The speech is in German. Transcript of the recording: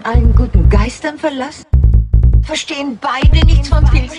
von allen guten Geistern verlassen? Verstehen beide nichts von Pilz?